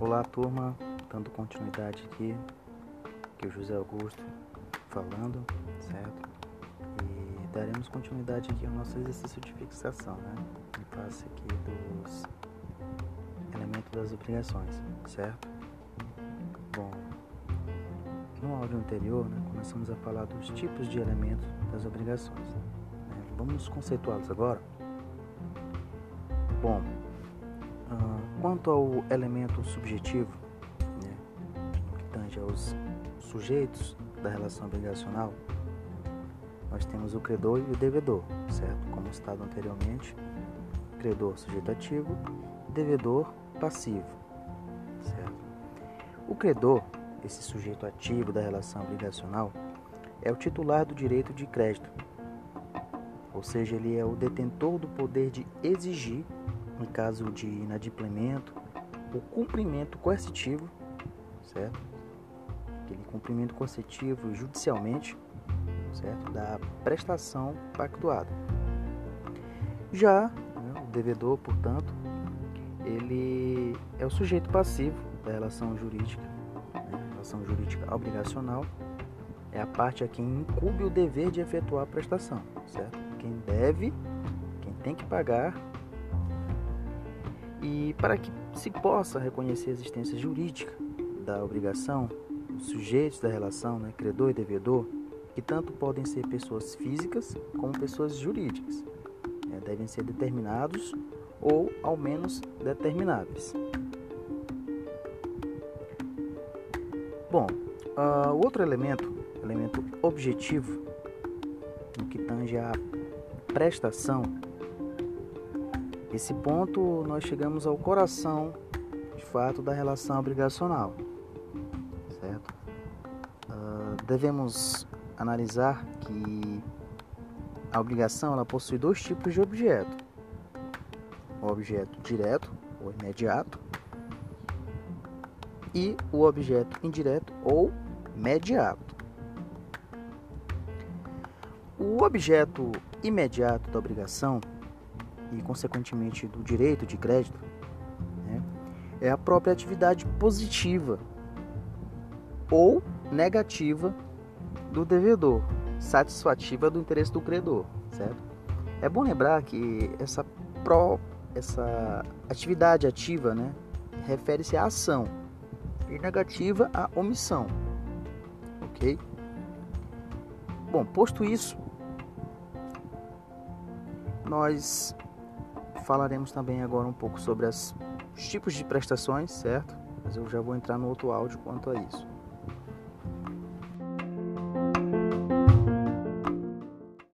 Olá, turma, dando continuidade aqui, que o José Augusto falando, certo? E daremos continuidade aqui ao nosso exercício de fixação, né? Em face aqui dos elementos das obrigações, certo? Bom, no áudio anterior, né, começamos a falar dos tipos de elementos das obrigações. Né? Vamos conceituá-los agora. Bom, quanto ao elemento subjetivo, né, que tange aos sujeitos da relação obrigacional, nós temos o credor e o devedor, certo? Como citado anteriormente, credor sujeito ativo, devedor passivo, certo? O credor, esse sujeito ativo da relação obrigacional, é o titular do direito de crédito, ou seja, ele é o detentor do poder de exigir em caso de inadimplemento, o cumprimento coercitivo, certo? Aquele cumprimento coercitivo judicialmente, certo? Da prestação pactuada. Já né, o devedor, portanto, ele é o sujeito passivo da relação jurídica, né? relação jurídica obrigacional, é a parte a quem incube o dever de efetuar a prestação, certo? Quem deve, quem tem que pagar e para que se possa reconhecer a existência jurídica da obrigação, os sujeitos da relação, né, credor e devedor, que tanto podem ser pessoas físicas como pessoas jurídicas, né, devem ser determinados ou ao menos determináveis. Bom, uh, outro elemento, elemento objetivo, no que tange a prestação esse ponto nós chegamos ao coração, de fato, da relação obrigacional, certo? Uh, devemos analisar que a obrigação ela possui dois tipos de objeto: o objeto direto ou imediato e o objeto indireto ou mediato. O objeto imediato da obrigação e, consequentemente, do direito de crédito, né, é a própria atividade positiva ou negativa do devedor, satisfativa do interesse do credor, certo? É bom lembrar que essa, pró, essa atividade ativa né, refere-se à ação e negativa à omissão, ok? Bom, posto isso, nós falaremos também agora um pouco sobre os tipos de prestações, certo? Mas eu já vou entrar no outro áudio quanto a isso.